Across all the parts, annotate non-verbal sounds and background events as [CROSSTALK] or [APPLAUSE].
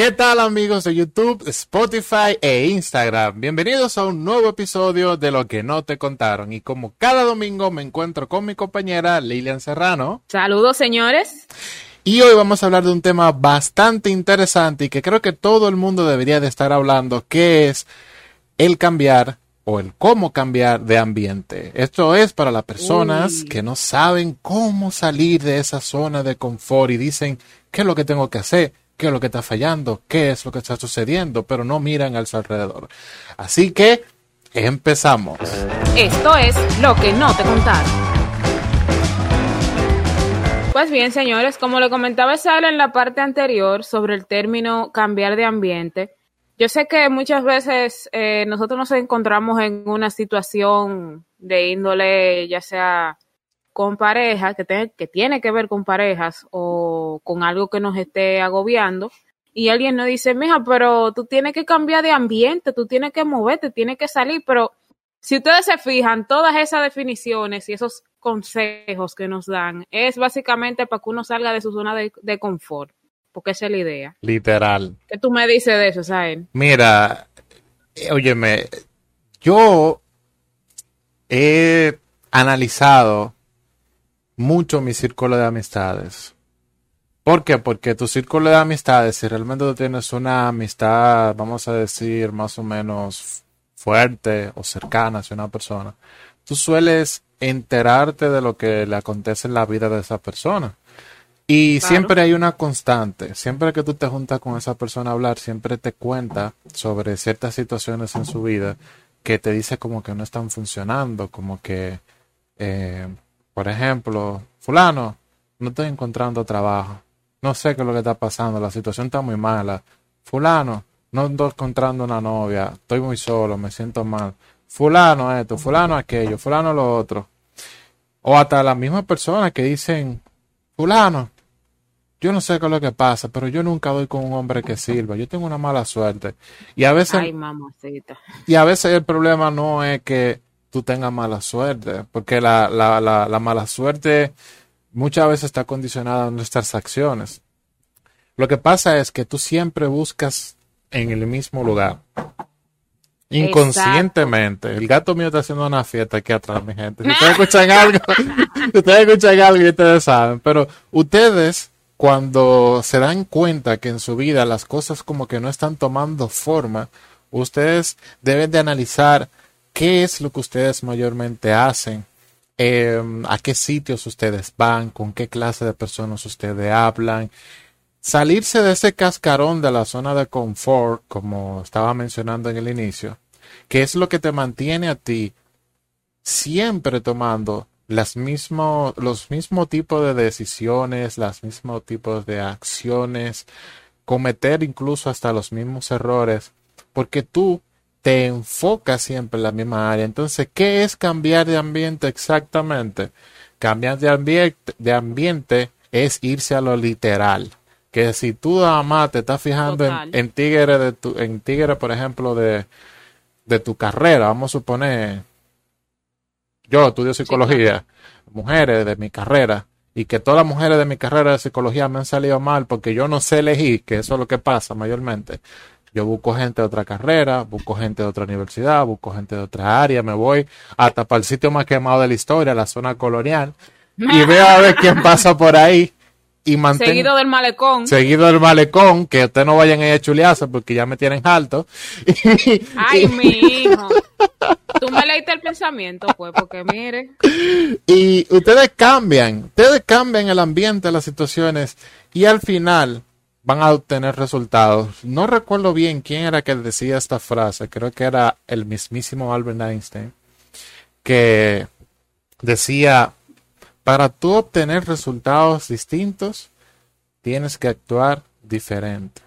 ¿Qué tal amigos de YouTube, Spotify e Instagram? Bienvenidos a un nuevo episodio de Lo que no te contaron. Y como cada domingo me encuentro con mi compañera Lilian Serrano. Saludos señores. Y hoy vamos a hablar de un tema bastante interesante y que creo que todo el mundo debería de estar hablando, que es el cambiar o el cómo cambiar de ambiente. Esto es para las personas Uy. que no saben cómo salir de esa zona de confort y dicen, ¿qué es lo que tengo que hacer? ¿Qué es lo que está fallando? ¿Qué es lo que está sucediendo? Pero no miran al su alrededor. Así que empezamos. Esto es lo que no te contaron. Pues bien, señores, como le comentaba Sara en la parte anterior sobre el término cambiar de ambiente, yo sé que muchas veces eh, nosotros nos encontramos en una situación de índole, ya sea con pareja, que, te- que tiene que ver con parejas o con algo que nos esté agobiando, y alguien nos dice, mija, pero tú tienes que cambiar de ambiente, tú tienes que moverte, tienes que salir, pero si ustedes se fijan, todas esas definiciones y esos consejos que nos dan es básicamente para que uno salga de su zona de, de confort, porque esa es la idea. Literal. ¿Qué tú me dices de eso, Sael? Mira, eh, óyeme, yo he analizado mucho mi círculo de amistades. ¿Por qué? Porque tu círculo de amistades, si realmente tú tienes una amistad, vamos a decir, más o menos fuerte o cercana hacia una persona, tú sueles enterarte de lo que le acontece en la vida de esa persona. Y Claro. siempre hay una constante. Siempre que tú te juntas con esa persona a hablar, siempre te cuenta sobre ciertas situaciones en su vida que te dice como que no están funcionando, como que, eh, por ejemplo, fulano, no estoy encontrando trabajo. No sé qué es lo que está pasando, la situación está muy mala. Fulano, no estoy encontrando una novia, estoy muy solo, me siento mal. Fulano esto, fulano aquello, fulano lo otro. O hasta las mismas personas que dicen, fulano, yo no sé qué es lo que pasa, pero yo nunca doy con un hombre que sirva. Yo tengo una mala suerte. Y a veces, Ay, mamacita. y a veces el problema no es que tú tengas mala suerte, porque la, la, la, la mala suerte muchas veces está condicionada a nuestras acciones. Lo que pasa es que tú siempre buscas en el mismo lugar. Inconscientemente. El gato mío está haciendo una fiesta aquí atrás, mi gente. Si ustedes [LAUGHS] escuchan algo, si ustedes escuchan algo y ustedes saben. Pero ustedes, cuando se dan cuenta que en su vida las cosas como que no están tomando forma, ustedes deben de analizar qué es lo que ustedes mayormente hacen, eh, a qué sitios ustedes van, con qué clase de personas ustedes hablan, salirse de ese cascarón de la zona de confort, como estaba mencionando en el inicio, que es lo que te mantiene a ti siempre tomando mismo, los mismos tipos de decisiones, los mismos tipos de acciones, cometer incluso hasta los mismos errores, porque tú te enfocas siempre en la misma área. Entonces, ¿qué es cambiar de ambiente exactamente? Cambiar de ambiente, de ambiente es irse a lo literal. Que si tú nada más te estás fijando en, en tigre de tu, en tigre, por ejemplo, de, de tu carrera, vamos a suponer, yo estudio psicología, mujeres de mi carrera, y que todas las mujeres de mi carrera de psicología me han salido mal porque yo no sé elegir, que eso es lo que pasa mayormente. Yo busco gente de otra carrera, busco gente de otra universidad, busco gente de otra área, me voy hasta para el sitio más quemado de la historia, la zona colonial, y [LAUGHS] veo a ver quién pasa por ahí y mantengo Seguido del malecón. seguido del malecón, que ustedes no vayan a ir a chulearse porque ya me tienen alto. [LAUGHS] Ay, mi hijo. Tú me leíste el pensamiento, pues, porque mire. [LAUGHS] Y ustedes cambian, ustedes cambian el ambiente, las situaciones, y al final van a obtener resultados. No recuerdo bien quién era que decía esta frase, creo que era el mismísimo Albert Einstein, que decía, para tú obtener resultados distintos, tienes que actuar diferente.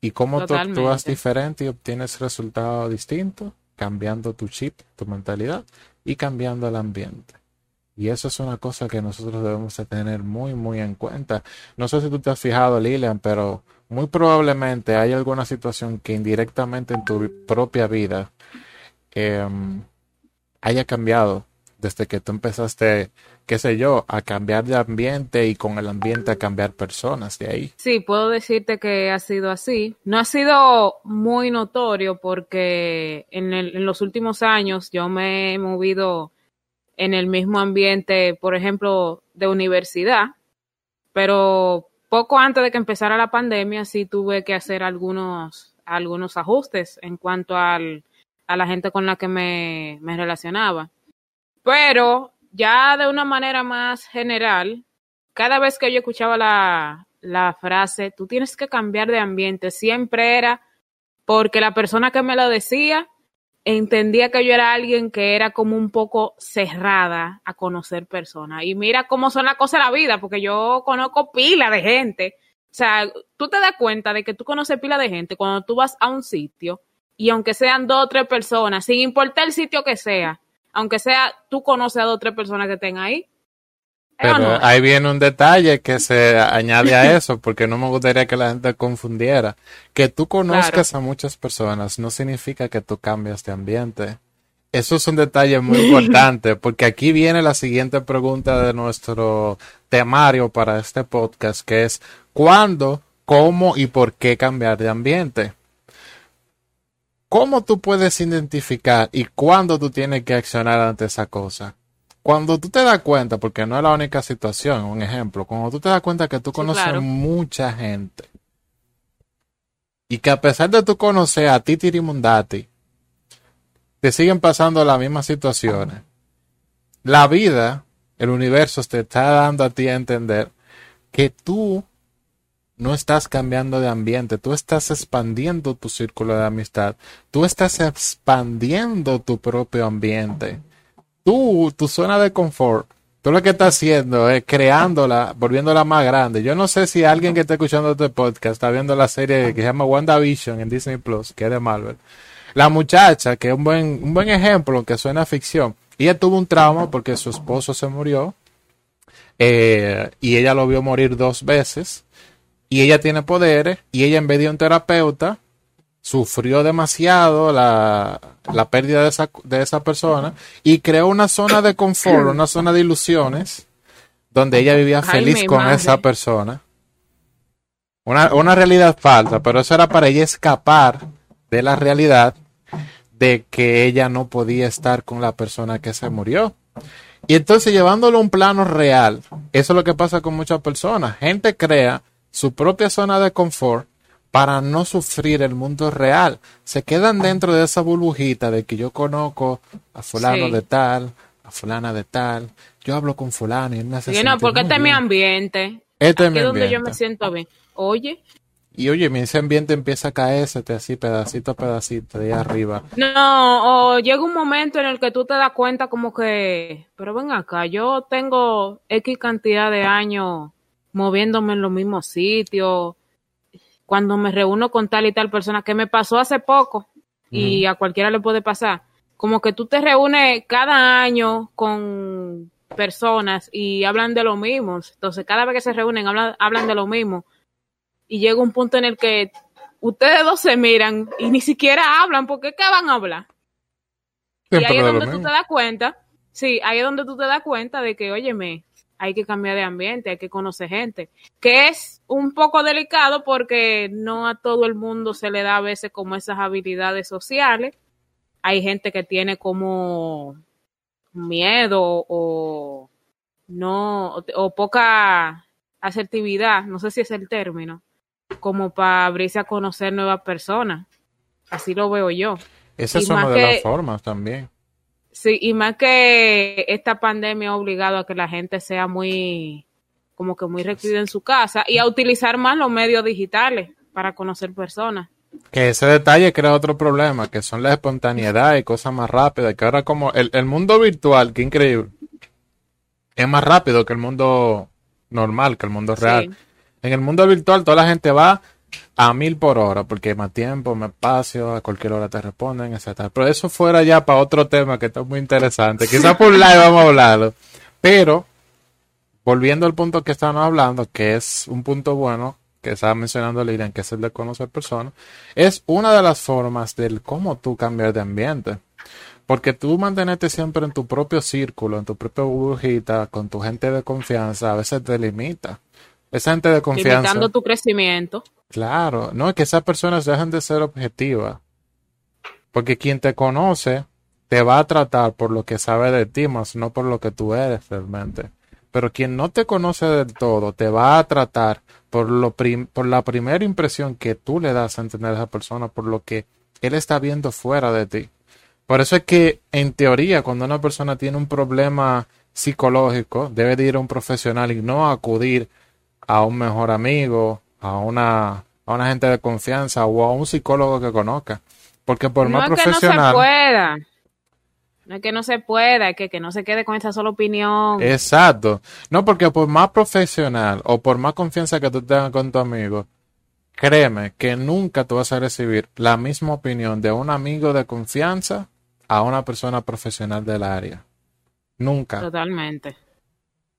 ¿Y cómo tú actúas Totalmente. diferente y obtienes resultados distintos? Cambiando tu chip, tu mentalidad y cambiando el ambiente. Y eso es una cosa que nosotros debemos de tener muy, muy en cuenta. No sé si tú te has fijado, Lilian, pero muy probablemente hay alguna situación que indirectamente en tu propia vida em, haya cambiado desde que tú empezaste qué sé yo, a cambiar de ambiente y con el ambiente a cambiar personas de ahí. Sí, puedo decirte que ha sido así. No ha sido muy notorio porque en los últimos años yo me he movido en el mismo ambiente, por ejemplo, de universidad, pero poco antes de que empezara la pandemia sí tuve que hacer algunos, algunos ajustes en cuanto al, a la gente con la que me, me relacionaba. Pero ya de una manera más general, cada vez que yo escuchaba la, la frase, tú tienes que cambiar de ambiente, siempre era porque la persona que me lo decía entendía que yo era alguien que era como un poco cerrada a conocer personas. Y mira cómo son las cosas de la vida, porque yo conozco pila de gente. O sea, tú te das cuenta de que tú conoces pila de gente cuando tú vas a un sitio y aunque sean dos o tres personas, sin importar el sitio que sea, aunque sea tú conoces a dos o tres personas que estén ahí. Pero ahí viene un detalle que se añade a eso, porque no me gustaría que la gente confundiera. Que tú conozcas a muchas personas no significa que tú cambias de ambiente. Eso es un detalle muy importante, [LAUGHS] porque aquí viene la siguiente pregunta de nuestro temario para este podcast, que es ¿cuándo, cómo y por qué cambiar de ambiente? ¿Cómo tú puedes identificar y cuándo tú tienes que accionar ante esa cosa? Cuando tú te das cuenta, porque no es la única situación, un ejemplo, cuando tú te das cuenta que tú conoces mucha gente y que a pesar de tú conocer a ti Tirimundati, te siguen pasando las mismas situaciones. La vida, el universo te está dando a ti a entender que tú no estás cambiando de ambiente, tú estás expandiendo tu círculo de amistad, tú estás expandiendo tu propio ambiente. Tú, tu zona de confort, tú lo que estás haciendo es creándola, volviéndola más grande. Yo no sé si alguien que está escuchando este podcast está viendo la serie que se llama WandaVision en Disney Plus, que es de Marvel. La muchacha, que es un buen, un buen ejemplo, que suena ficción, ella tuvo un trauma porque su esposo se murió eh, y ella lo vio morir dos veces y ella tiene poderes y ella en vez de un terapeuta sufrió demasiado la, la pérdida de esa, de esa persona y creó una zona de confort, una zona de ilusiones donde ella vivía feliz con esa persona. Una, una realidad falsa, pero eso era para ella escapar de la realidad de que ella no podía estar con la persona que se murió. Y entonces llevándolo a un plano real, eso es lo que pasa con muchas personas. Gente crea su propia zona de confort para no sufrir el mundo real. Se quedan dentro de esa burbujita de que yo conozco a fulano de tal, a fulana de tal, yo hablo con fulano y me hace sí, no, porque este es mi ambiente. Este es mi donde yo me siento bien. Oye. Y oye, mi ese ambiente empieza a caerse así pedacito a pedacito de ahí arriba. No, o llega un momento en el que tú te das cuenta como que, pero ven acá, yo tengo X cantidad de años moviéndome en los mismos sitios, cuando me reúno con tal y tal persona, que me pasó hace poco y a cualquiera le puede pasar, como que tú te reúnes cada año con personas y hablan de lo mismo, entonces cada vez que se reúnen hablan, hablan de lo mismo. Y llega un punto en el que ustedes dos se miran y ni siquiera hablan, porque ¿qué van a hablar? y ahí es donde tú te das cuenta, sí, ahí es donde tú te das cuenta de que, óyeme, hay que cambiar de ambiente, hay que conocer gente, que es un poco delicado porque no a todo el mundo se le da a veces como esas habilidades sociales. Hay gente que tiene como miedo o no o, poca asertividad, no sé si es el término, como para abrirse a conocer nuevas personas. Así lo veo yo. Esa es una de las formas también. Sí, y más que esta pandemia ha obligado a que la gente sea muy, como que muy recluida en su casa y a utilizar más los medios digitales para conocer personas. Que ese detalle crea otro problema, que son la espontaneidad y cosas más rápidas, que ahora como el, el mundo virtual, que increíble, es más rápido que el mundo normal, que el mundo real. En el mundo virtual toda la gente va a mil por hora, porque más tiempo, más espacio, a cualquier hora te responden, etcétera. Pero eso fuera ya para otro tema que está muy interesante. Quizás por [LAUGHS] live vamos a hablarlo. Pero, volviendo al punto que estábamos hablando, que es un punto bueno, que estaba mencionando Lilian, que es el de conocer personas, es una de las formas del cómo tú cambiar de ambiente. Porque tú mantenerte siempre en tu propio círculo, en tu propia burbujita, con tu gente de confianza, a veces te limita. Esa gente de confianza. Limitando tu crecimiento. Claro, no es que esas personas dejan de ser objetivas. Porque quien te conoce te va a tratar por lo que sabe de ti, más no por lo que tú eres realmente. Pero quien no te conoce del todo te va a tratar por, lo por la primera impresión que tú le das a entender a esa persona, por lo que él está viendo fuera de ti. Por eso es que, en teoría, cuando una persona tiene un problema psicológico, debe de ir a un profesional y no acudir a un mejor amigo, a una, a una gente de confianza o a un psicólogo que conozca. Porque por más profesional. Que no se pueda. No es que no se pueda, es que, que no se quede con esa sola opinión. Exacto. No, porque por más profesional o por más confianza que tú tengas con tu amigo, créeme que nunca tú vas a recibir la misma opinión de un amigo de confianza a una persona profesional del área. Nunca. Totalmente.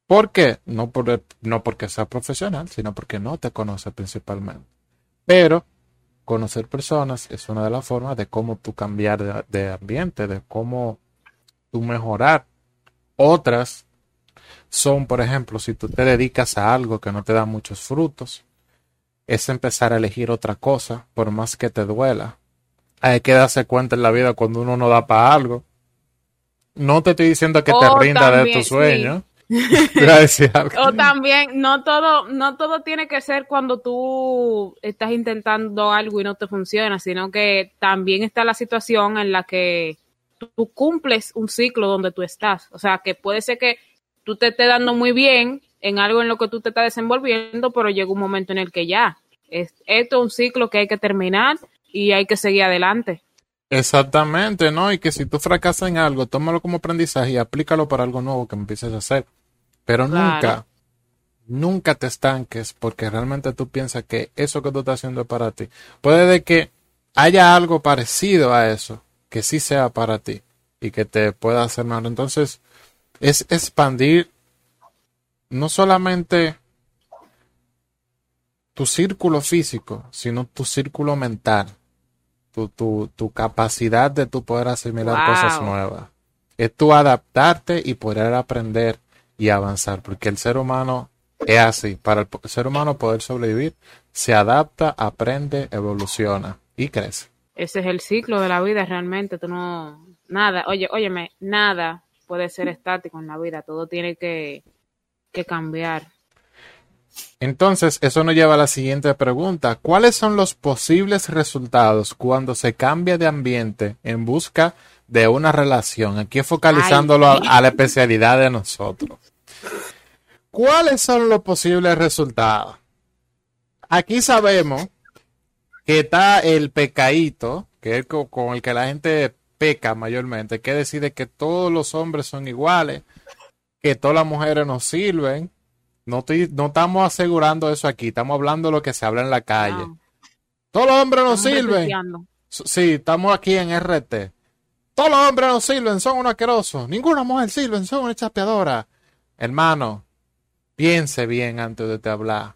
¿Por qué? No, por, no porque sea profesional, sino porque no te conoce principalmente. Pero conocer personas es una de las formas de cómo tú cambiar de, ambiente, de cómo tú mejorar. Otras son, por ejemplo, si tú te dedicas a algo que no te da muchos frutos, es empezar a elegir otra cosa, por más que te duela. Hay que darse cuenta en la vida cuando uno no da para algo. No te estoy diciendo que te rinda de tu sueño. [LAUGHS] o también, no todo, no todo tiene que ser cuando tú estás intentando algo y no te funciona, sino que también está la situación en la que tú cumples un ciclo donde tú estás. O sea, que puede ser que tú te estés dando muy bien en algo en lo que tú te estás desenvolviendo, pero llega un momento en el que ya, es, esto es un ciclo que hay que terminar y hay que seguir adelante. Exactamente, ¿no? Y que si tú fracasas en algo, tómalo como aprendizaje y aplícalo para algo nuevo que empieces a hacer. Pero nunca, nunca te estanques porque realmente tú piensas que eso que tú estás haciendo es para ti. Puede de que haya algo parecido a eso, que sí sea para ti y que te pueda hacer mal. Entonces, es expandir no solamente tu círculo físico, sino tu círculo mental tu, tu, capacidad de tu poder asimilar cosas nuevas. Es tu adaptarte y poder aprender y avanzar, porque el ser humano es así. Para el, ser humano poder sobrevivir, se adapta, aprende, evoluciona y crece. Ese es el ciclo de la vida realmente. Tú no, nada, oye, óyeme, nada puede ser estático en la vida. Todo tiene que, que cambiar. Entonces, eso nos lleva a la siguiente pregunta. ¿Cuáles son los posibles resultados cuando se cambia de ambiente en busca de una relación? Aquí focalizándolo a, la especialidad de nosotros. ¿Cuáles son los posibles resultados? Aquí sabemos que está el pecadito, que es con el que la gente peca mayormente, que decide que todos los hombres son iguales, que todas las mujeres nos sirven, no, no estamos asegurando eso aquí, estamos hablando de lo que se habla en la calle. Todos los hombres nos sirven. Sí, estamos aquí en RT. Todos los hombres nos sirven, son unos asquerosos. Ninguna mujer sirve, son una chapeadora. Hermano, piense bien antes de te hablar.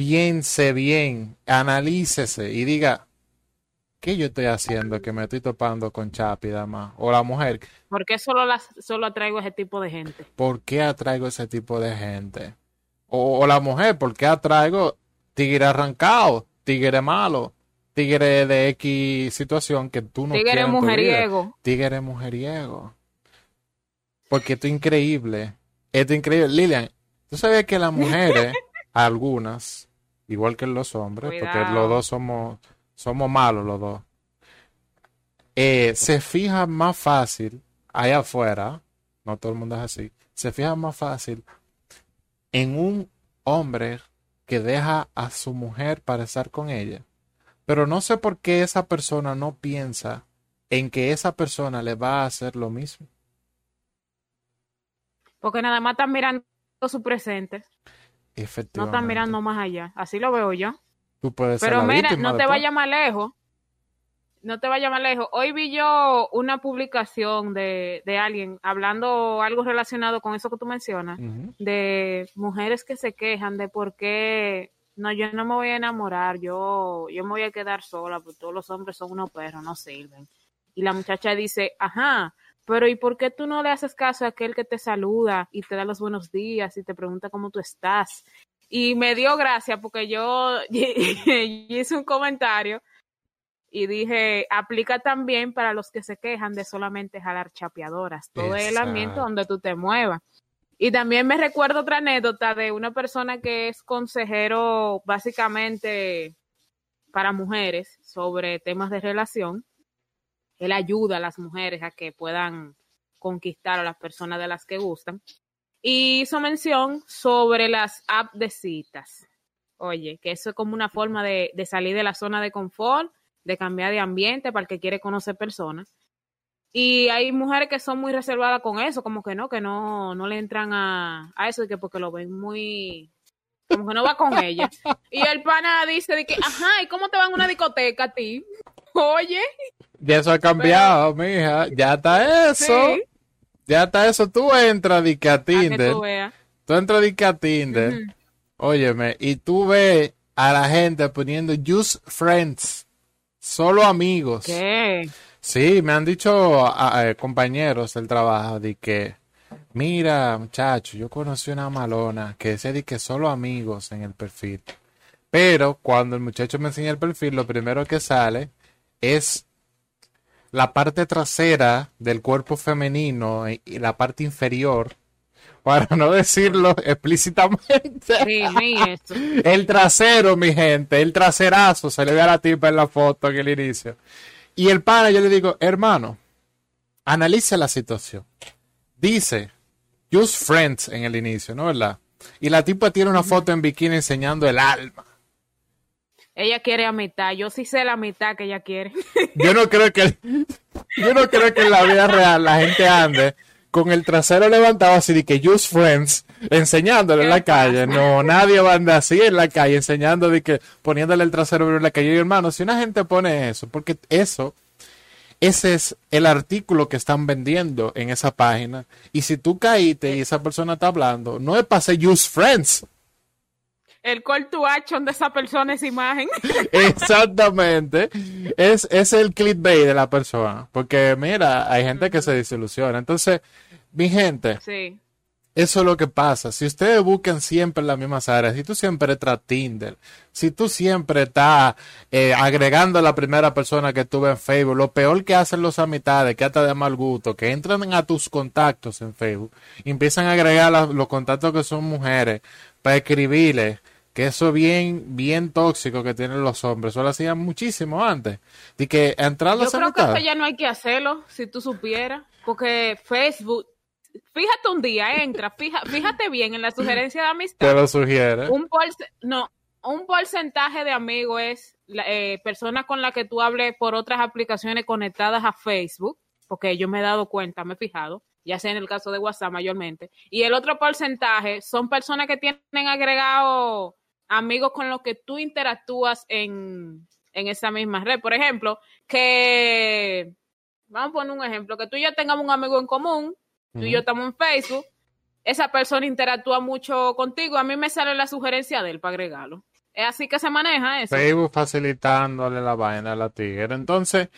Piense bien, analícese y diga, ¿qué yo estoy haciendo que me estoy topando con Chapi, dama? O la mujer. ¿Por qué solo, las, solo atraigo ese tipo de gente? ¿Por qué atraigo ese tipo de gente? O, la mujer, ¿por qué atraigo tigre arrancado, tigre malo, tigre de X situación que tú no tigre quieres? Mujeriego. Tigre mujeriego. Porque esto es increíble. Esto es increíble. Lilian, ¿tú sabes que las mujeres, [LAUGHS] algunas, igual que los hombres, porque los dos somos somos malos los dos, eh, se fija más fácil allá afuera, no todo el mundo es así, se fija más fácil en un hombre que deja a su mujer para estar con ella. Pero no sé por qué esa persona no piensa en que esa persona le va a hacer lo mismo. Porque nada más están mirando su presente. Efectivamente. No están mirando más allá. Así lo veo yo. Pero mira, no te vayas más lejos. No te vayas más lejos. Hoy vi yo una publicación de, de alguien hablando algo relacionado con eso que tú mencionas, de mujeres que se quejan de por qué no, yo no me voy a enamorar, yo, yo me voy a quedar sola, porque todos los hombres son unos perros, no sirven. Y la muchacha dice, ajá, pero ¿y por qué tú no le haces caso a aquel que te saluda y te da los buenos días y te pregunta cómo tú estás? Y me dio gracia porque yo [LAUGHS] hice un comentario y dije, aplica también para los que se quejan de solamente jalar chapeadoras, todo el ambiente donde tú te muevas. Y también me recuerdo otra anécdota de una persona que es consejero básicamente para mujeres sobre temas de relación. Él ayuda a las mujeres a que puedan conquistar a las personas de las que gustan. Y hizo mención sobre las apps de citas. Oye, que eso es como una forma de, salir de la zona de confort de cambiar de ambiente para el que quiere conocer personas. Y hay mujeres que son muy reservadas con eso, como que no, que no, no le entran a, a eso, que porque lo ven muy, como que no va con ella. Y el pana dice de que, ajá, ¿y cómo te van a una discoteca a ti? [LAUGHS] Oye. Ya eso ha cambiado, mija, ya está eso. Ya está eso, tú entras de que a Tinder. tú, entras de que a Tinder. Óyeme, y tú ves a la gente poniendo just friends. Solo amigos. ¿Qué? Sí, me han dicho compañeros del trabajo de que, mira, muchacho, yo conocí una malona que se de que solo amigos en el perfil. Pero cuando el muchacho me enseña el perfil, lo primero que sale es la parte trasera del cuerpo femenino y la parte inferior para no decirlo [LAUGHS] explícitamente. el trasero, mi gente, el traserazo, se le ve a la tipa en la foto en el inicio. Y el pana, yo le digo, hermano, analice la situación. Dice, just friends en el inicio, ¿no verdad? Y la tipa tiene una foto en bikini enseñando el alma. Ella quiere a mitad, yo sí sé la mitad que ella quiere. [LAUGHS] Yo no creo que, yo no creo que en la vida real la gente ande con el trasero levantado así de que just friends enseñándole en la calle. No, nadie va a andar así en la calle enseñando de que poniéndole el trasero en la calle. Y hermano, si una gente pone eso, porque eso, ese es el artículo que están vendiendo en esa página. Y si tú caíste y esa persona está hablando, no es para ser just friends el call to action de esa persona es imagen. [LAUGHS] Exactamente. Es, es el clickbait de la persona. Porque mira, hay gente que se desilusiona. Entonces, mi gente. Sí. Eso es lo que pasa. Si ustedes buscan siempre las mismas áreas, si tú siempre estás Tinder, si tú siempre estás eh, agregando a la primera persona que tuve en Facebook, lo peor que hacen los amistades, que hasta de mal gusto, que entran a tus contactos en Facebook y empiezan a agregar los contactos que son mujeres para escribirles que eso bien, bien tóxico que tienen los hombres. Eso lo hacían muchísimo antes. De que entrar Yo creo que eso ya no hay que hacerlo, si tú supieras. Porque Facebook, fíjate un día, entra, fíjate bien en la sugerencia de amistad. Te lo sugiere. Un no, un porcentaje de amigos es eh, personas con las que tú hables por otras aplicaciones conectadas a Facebook, porque yo me he dado cuenta, me he fijado, ya sea en el caso de WhatsApp mayormente. Y el otro porcentaje son personas que tienen agregado amigos con los que tú interactúas en, esa misma red. Por ejemplo, que, vamos a poner un ejemplo, que tú y yo tengamos un amigo en común, tú y yo estamos en Facebook, esa persona interactúa mucho contigo, a mí me sale la sugerencia de él para agregarlo. Es así que se maneja eso. Facebook facilitándole la vaina a la tigre. Entonces,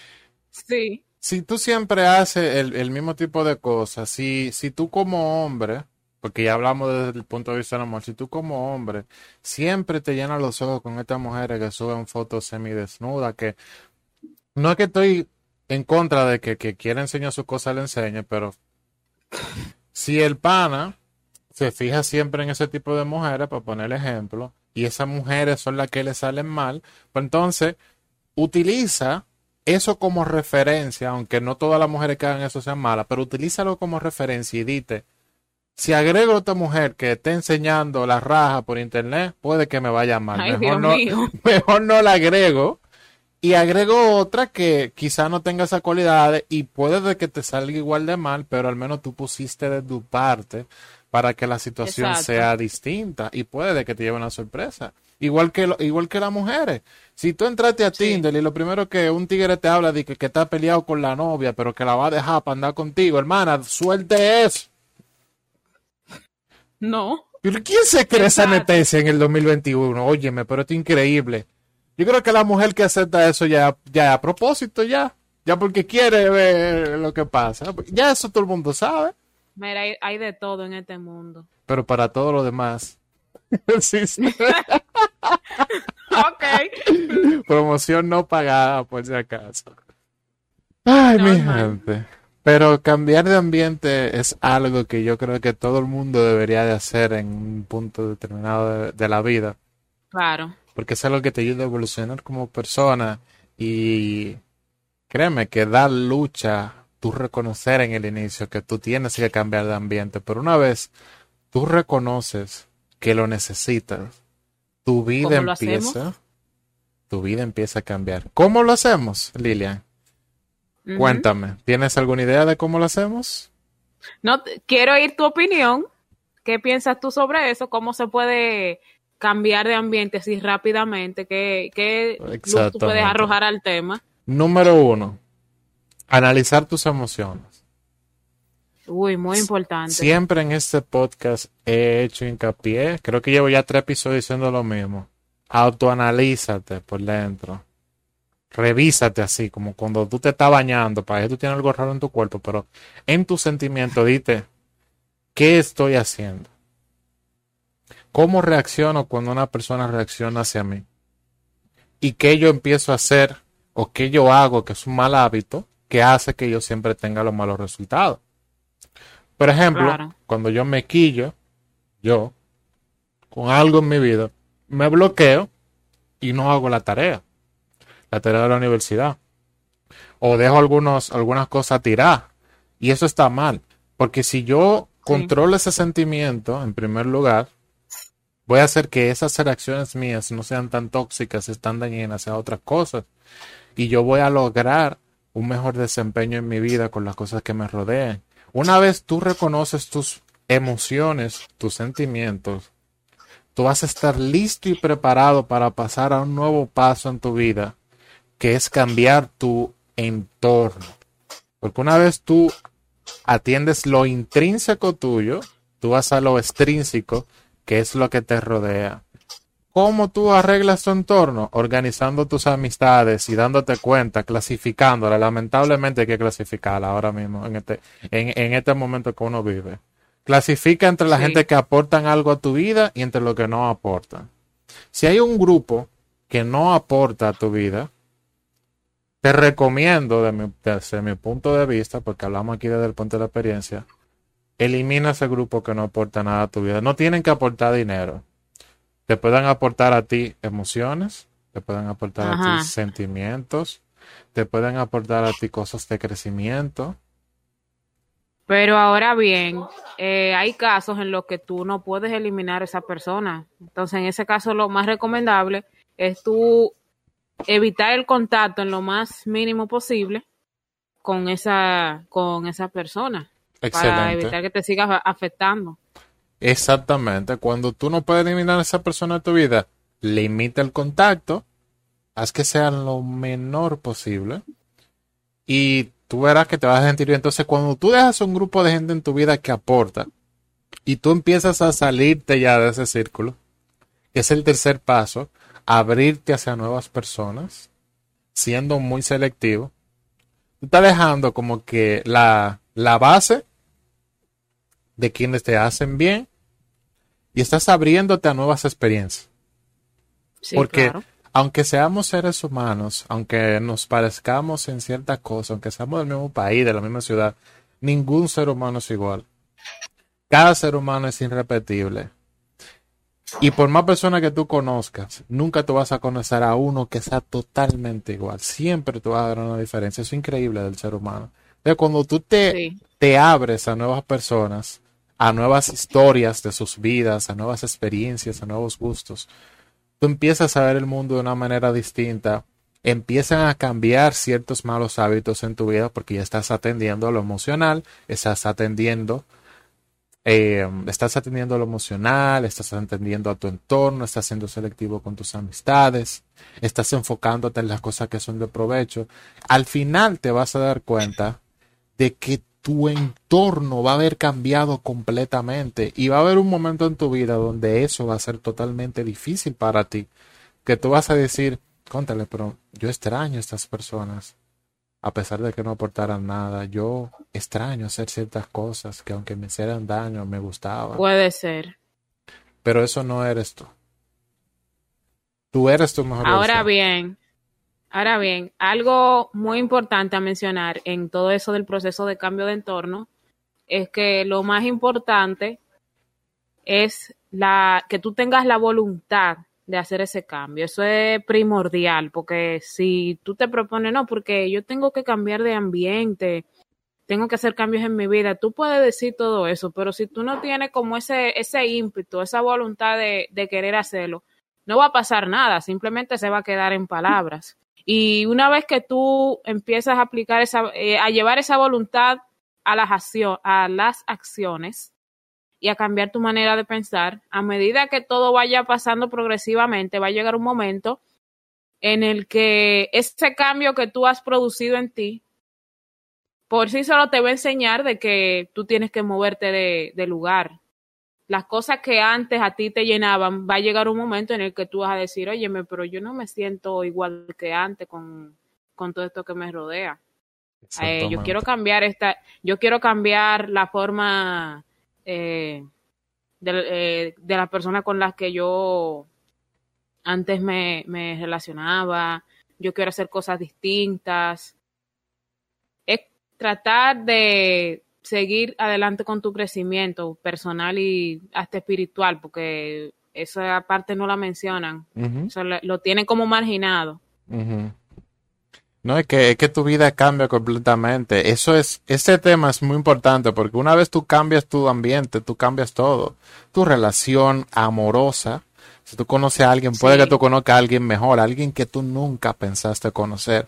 sí. si tú siempre haces el, el mismo tipo de cosas, si, si tú como hombre porque ya hablamos desde el punto de vista del amor, si tú como hombre siempre te llenas los ojos con estas mujeres que suben fotos semidesnudas, que no es que estoy en contra de que, que quiera enseñar sus cosas, le enseñe, pero si el pana se fija siempre en ese tipo de mujeres, para poner ejemplo, y esas mujeres son las que le salen mal, pues entonces utiliza eso como referencia, aunque no todas las mujeres que hagan eso sean malas, pero utilízalo como referencia y dite, si agrego a otra mujer que esté enseñando la raja por internet, puede que me vaya mal. mejor, no, [LAUGHS] mejor no la agrego. Y agrego otra que quizá no tenga esa cualidad y puede que te salga igual de mal, pero al menos tú pusiste de tu parte para que la situación sea distinta y puede que te lleve una sorpresa. Igual que, igual que las mujeres. Si tú entraste a Tinder y lo primero que un tigre te habla de que, que está peleado con la novia, pero que la va a dejar para andar contigo, hermana, suelte eso. No. ¿Pero quién se cree esa netecia en el 2021? Óyeme, pero esto es increíble. Yo creo que la mujer que acepta eso ya, ya a propósito, ya. ya porque quiere ver lo que pasa. Ya eso todo el mundo sabe. Mira, hay, hay de todo en este mundo. Pero para todo lo demás, [LAUGHS] existe [LAUGHS] Ok. promoción no pagada, por si acaso. Ay, mi gente. Pero cambiar de ambiente es algo que yo creo que todo el mundo debería de hacer en un punto determinado de, de la vida. Claro. Porque es algo que te ayuda a evolucionar como persona. Y créeme que da lucha tú reconocer en el inicio que tú tienes que cambiar de ambiente. Pero una vez tú reconoces que lo necesitas, tu vida ¿Cómo lo empieza, tu vida empieza a cambiar. ¿Cómo lo hacemos, Lilian? Cuéntame, ¿tienes alguna idea de cómo lo hacemos? No, quiero oír tu opinión. ¿Qué piensas tú sobre eso? ¿Cómo se puede cambiar de ambiente así rápidamente? ¿Qué, qué luz tú puedes arrojar al tema? Número uno, analizar tus emociones. Uy, muy importante. Siempre en este podcast he hecho hincapié, creo que llevo ya tres episodios diciendo lo mismo. Autoanalízate por dentro. Revísate así, como cuando tú te estás bañando, para que tú tienes algo raro en tu cuerpo, pero en tu sentimiento dite, ¿qué estoy haciendo? ¿Cómo reacciono cuando una persona reacciona hacia mí? ¿Y qué yo empiezo a hacer o qué yo hago que es un mal hábito que hace que yo siempre tenga los malos resultados? Por ejemplo, Claro. cuando yo me quillo, yo, con algo en mi vida, me bloqueo y no hago la tarea, la tarea de la universidad. O dejo algunos, algunas cosas tiradas. Y eso está mal. Porque si yo controlo ese sentimiento, en primer lugar, voy a hacer que esas reacciones mías no sean tan tóxicas, están dañinas a otras cosas. Y yo voy a lograr un mejor desempeño en mi vida con las cosas que me rodean. Una vez tú reconoces tus emociones, tus sentimientos, tú vas a estar listo y preparado para pasar a un nuevo paso en tu vida, que es cambiar tu entorno. Porque una vez tú atiendes lo intrínseco tuyo, tú vas a lo extrínseco, que es lo que te rodea. ¿Cómo tú arreglas tu entorno? Organizando tus amistades y dándote cuenta, clasificándola. Lamentablemente hay que clasificarla ahora mismo, en este, en, en este momento que uno vive. Clasifica entre la Sí. gente que aportan algo a tu vida y entre los que no aportan. Si hay un grupo que no aporta a tu vida, te recomiendo, de mi- desde mi punto de vista, porque hablamos aquí desde el punto de la experiencia, elimina ese grupo que no aporta nada a tu vida. No tienen que aportar dinero. Te pueden aportar a ti emociones, te pueden aportar a ti sentimientos, te pueden aportar a ti cosas de crecimiento. Pero ahora bien, eh, hay casos en los que tú no puedes eliminar a esa persona. Entonces, en ese caso, lo más recomendable es tú evitar el contacto en lo más mínimo posible con esa, con esa persona. Para evitar que te sigas afectando. Exactamente. Cuando tú no puedes eliminar a esa persona de tu vida, limita el contacto, haz que sea lo menor posible y tú verás que te vas a sentir bien. Entonces, cuando tú dejas un grupo de gente en tu vida que aporta y tú empiezas a salirte ya de ese círculo, que es el tercer paso, abrirte hacia nuevas personas, siendo muy selectivo, tú estás dejando como que la, la base de quienes te hacen bien y estás abriéndote a nuevas experiencias. Sí, Porque claro. aunque seamos seres humanos, aunque nos parezcamos en ciertas cosas, aunque seamos del mismo país, de la misma ciudad, ningún ser humano es igual. Cada ser humano es irrepetible. Y por más personas que tú conozcas, nunca tú vas a conocer a uno que sea totalmente igual. Siempre tú vas a ver una diferencia. Eso es increíble del ser humano. Entonces, cuando tú te, Sí. te abres a nuevas personas, a nuevas historias de sus vidas, a nuevas experiencias, a nuevos gustos, tú empiezas a ver el mundo de una manera distinta, empiezan a cambiar ciertos malos hábitos en tu vida porque ya estás atendiendo a lo emocional, estás atendiendo, eh, estás atendiendo a lo emocional, estás atendiendo a tu entorno, estás siendo selectivo con tus amistades, estás enfocándote en las cosas que son de provecho. Al final te vas a dar cuenta de que tu entorno va a haber cambiado completamente y va a haber un momento en tu vida donde eso va a ser totalmente difícil para ti, que tú vas a decir, contale, pero yo extraño a estas personas. A pesar de que no aportaran nada. Yo extraño hacer ciertas cosas que aunque me hicieran daño, me gustaban. Puede ser. Pero eso no eres tú. Tú eres tu mejor Ahora bien, ahora bien, algo muy importante a mencionar en todo eso del proceso de cambio de entorno es que lo más importante es la que tú tengas la voluntad de hacer ese cambio. Eso es primordial, porque si tú te propones, no, porque yo tengo que cambiar de ambiente, tengo que hacer cambios en mi vida, tú puedes decir todo eso, pero si tú no tienes como ese, ese ímpetu, esa voluntad de, de querer hacerlo, no va a pasar nada, simplemente se va a quedar en palabras. Y una vez que tú empiezas a aplicar esa, eh, a llevar esa voluntad a las, a las acciones, y a cambiar tu manera de pensar, a medida que todo vaya pasando progresivamente, va a llegar un momento en el que ese cambio que tú has producido en ti, por sí solo te va a enseñar de que tú tienes que moverte de, lugar. Las cosas que antes a ti te llenaban, va a llegar un momento en el que tú vas a decir, oye, pero yo no me siento igual que antes con, con todo esto que me rodea. Eh, yo quiero cambiar esta, yo quiero cambiar la forma eh, de, de las personas con las que yo antes me, me relacionaba, yo quiero hacer cosas distintas. Es tratar de seguir adelante con tu crecimiento personal y hasta espiritual, porque esa parte no la mencionan, lo, tienen como marginado. No, es que, es que tu vida cambia completamente. Eso es, ese tema es muy importante porque una vez tú cambias tu ambiente, tú cambias todo. Tu relación amorosa. Si tú conoces a alguien, puede que tú conozcas a alguien mejor, alguien que tú nunca pensaste conocer.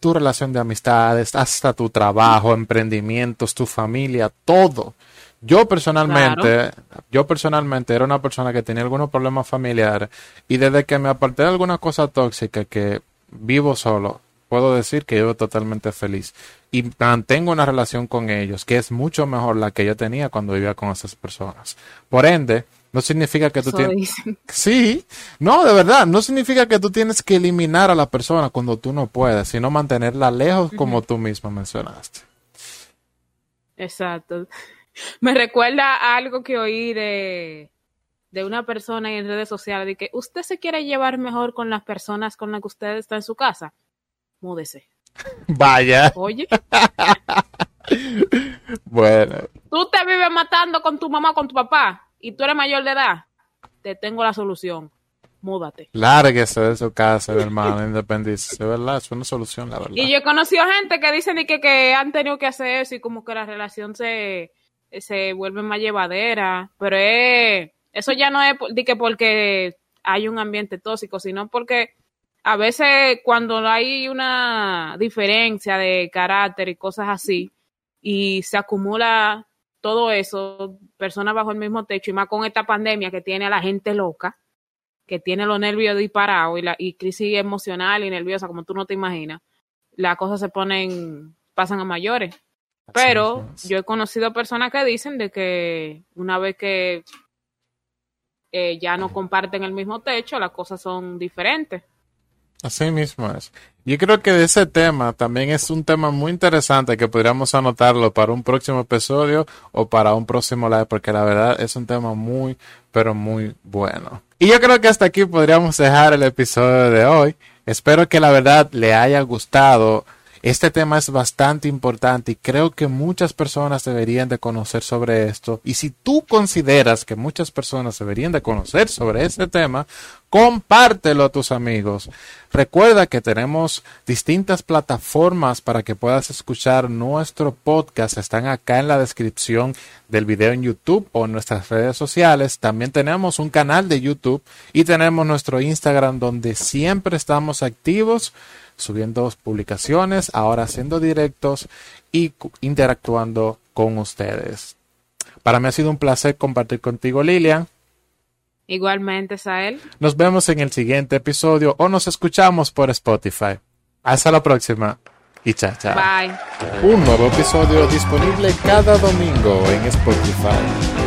Tu relación de amistades, hasta tu trabajo, emprendimientos, tu familia, todo. Yo personalmente, yo personalmente era una persona que tenía algunos problemas familiares y desde que me aparté de alguna cosa tóxica que vivo solo, puedo decir que yo totalmente feliz y mantengo una relación con ellos que es mucho mejor la que yo tenía cuando vivía con esas personas. Por ende, no significa que tú tienes... [LAUGHS] Sí, no, de verdad, no significa que tú tienes que eliminar a la persona cuando tú no puedes, sino mantenerla lejos como tú mismo mencionaste. Exacto. Me recuerda a algo que oí de, de una persona en redes sociales, de que usted se quiere llevar mejor con las personas con las que usted está en su casa múdese. Vaya. Oye. [LAUGHS] bueno. Tú te vives matando con tu mamá, con tu papá, y tú eres mayor de edad. Te tengo la solución. Múdate. Lárguese de su casa, hermano, independice. ¿Verdad? Es una solución, la verdad. Y yo he conocido gente que dicen que, que han tenido que hacer eso y como que la relación se, se vuelve más llevadera. Pero eso ya no es de que porque hay un ambiente tóxico, sino porque a veces cuando hay una diferencia de carácter y cosas así, y se acumula todo eso, personas bajo el mismo techo, y más con esta pandemia que tiene a la gente loca, que tiene los nervios disparados y, la, y crisis emocional y nerviosa, como tú no te imaginas, las cosas se ponen, pasan a mayores. Pero yo he conocido personas que dicen de que una vez que eh, ya no comparten el mismo techo, las cosas son diferentes. Así mismo es. Yo creo que ese tema también es un tema muy interesante que podríamos anotarlo para un próximo episodio o para un próximo live, porque la verdad es un tema muy, pero muy bueno. Y yo creo que hasta aquí podríamos dejar el episodio de hoy. Espero que la verdad le haya gustado este tema es bastante importante y creo que muchas personas deberían de conocer sobre esto. Y si tú consideras que muchas personas deberían de conocer sobre este tema, compártelo a tus amigos. Recuerda que tenemos distintas plataformas para que puedas escuchar nuestro podcast. Están acá en la descripción del video en YouTube o en nuestras redes sociales. También tenemos un canal de YouTube y tenemos nuestro Instagram donde siempre estamos activos subiendo publicaciones, ahora haciendo directos y interactuando con ustedes. Para mí ha sido un placer compartir contigo, Lilian. Igualmente, Sael. Nos vemos en el siguiente episodio o nos escuchamos por Spotify. Hasta la próxima y chao, chao. Bye. Un nuevo episodio disponible cada domingo en Spotify.